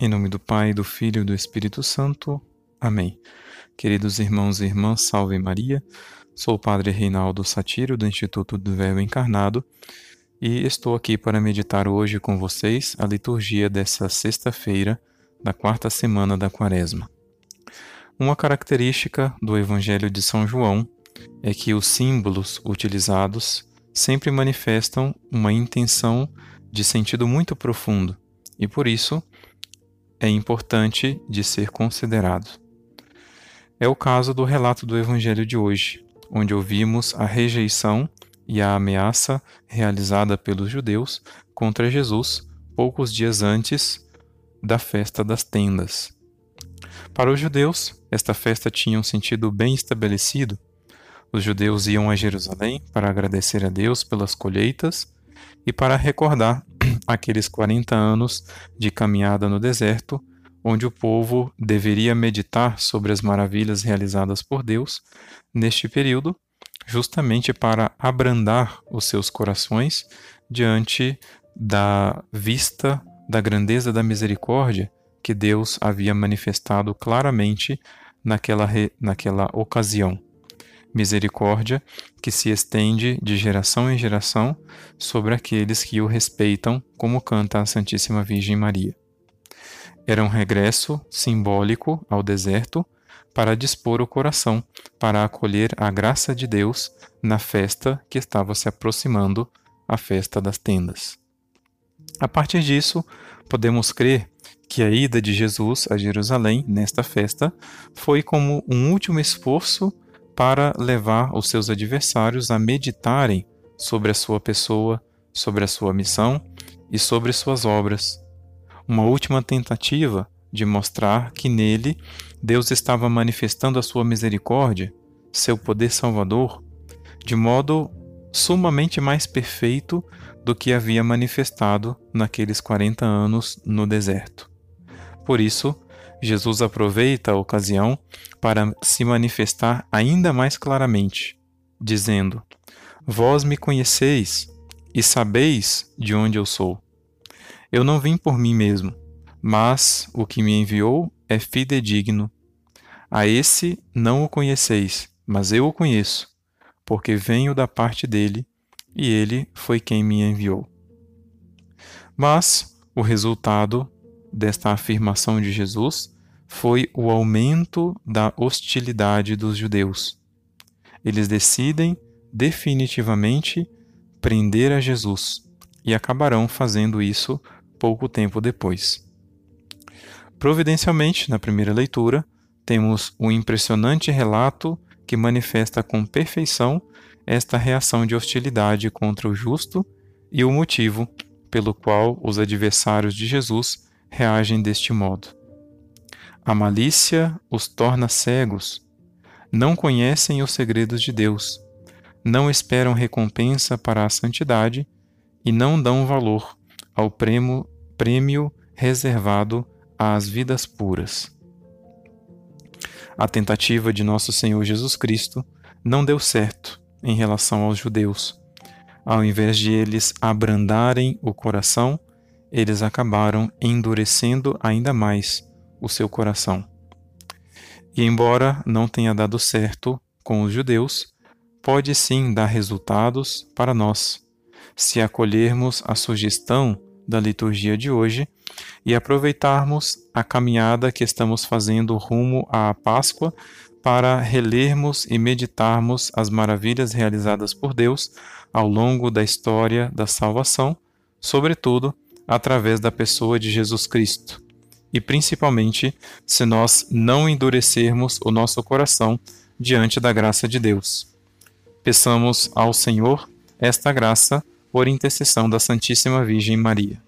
Em nome do Pai, do Filho e do Espírito Santo. Amém. Queridos irmãos e irmãs, salve Maria. Sou o Padre Reinaldo Satiro, do Instituto do Verbo Encarnado, e estou aqui para meditar hoje com vocês a liturgia dessa sexta-feira da quarta semana da Quaresma. Uma característica do Evangelho de São João é que os símbolos utilizados sempre manifestam uma intenção de sentido muito profundo e, por isso, é importante de ser considerado. É o caso do relato do Evangelho de hoje, onde ouvimos a rejeição e a ameaça realizada pelos judeus contra Jesus poucos dias antes da festa das tendas. Para os judeus, esta festa tinha um sentido bem estabelecido. Os judeus iam a Jerusalém para agradecer a Deus pelas colheitas e para recordar aqueles 40 anos de caminhada no deserto, onde o povo deveria meditar sobre as maravilhas realizadas por Deus neste período, justamente para abrandar os seus corações diante da vista da grandeza da misericórdia que Deus havia manifestado claramente naquela, naquela ocasião misericórdia que se estende de geração em geração sobre aqueles que o respeitam, como canta a Santíssima Virgem Maria. Era um regresso simbólico ao deserto para dispor o coração para acolher a graça de Deus na festa que estava se aproximando, a festa das tendas. A partir disso, podemos crer que a ida de Jesus a Jerusalém nesta festa foi como um último esforço para levar os seus adversários a meditarem sobre a sua pessoa, sobre a sua missão e sobre suas obras. Uma última tentativa de mostrar que nele Deus estava manifestando a sua misericórdia, seu poder salvador, de modo sumamente mais perfeito do que havia manifestado naqueles 40 anos no deserto. Por isso, Jesus aproveita a ocasião para se manifestar ainda mais claramente, dizendo: Vós me conheceis e sabeis de onde eu sou. Eu não vim por mim mesmo, mas o que me enviou é fidedigno. A esse não o conheceis, mas eu o conheço, porque venho da parte dele e ele foi quem me enviou. Mas o resultado desta afirmação de Jesus foi o aumento da hostilidade dos judeus. Eles decidem definitivamente prender a Jesus e acabarão fazendo isso pouco tempo depois. Providencialmente, na primeira leitura, temos um impressionante relato que manifesta com perfeição esta reação de hostilidade contra o justo e o motivo pelo qual os adversários de Jesus reagem deste modo. A malícia os torna cegos, não conhecem os segredos de Deus, não esperam recompensa para a santidade e não dão valor ao prêmio, prêmio reservado às vidas puras. A tentativa de nosso Senhor Jesus Cristo não deu certo em relação aos judeus. Ao invés de eles abrandarem o coração, eles acabaram endurecendo ainda mais o seu coração. E embora não tenha dado certo com os judeus, pode sim dar resultados para nós, se acolhermos a sugestão da liturgia de hoje e aproveitarmos a caminhada que estamos fazendo rumo à Páscoa para relermos e meditarmos as maravilhas realizadas por Deus ao longo da história da salvação, sobretudo através da pessoa de Jesus Cristo, e principalmente se nós não endurecermos o nosso coração diante da graça de Deus. Peçamos ao Senhor esta graça por intercessão da Santíssima Virgem Maria.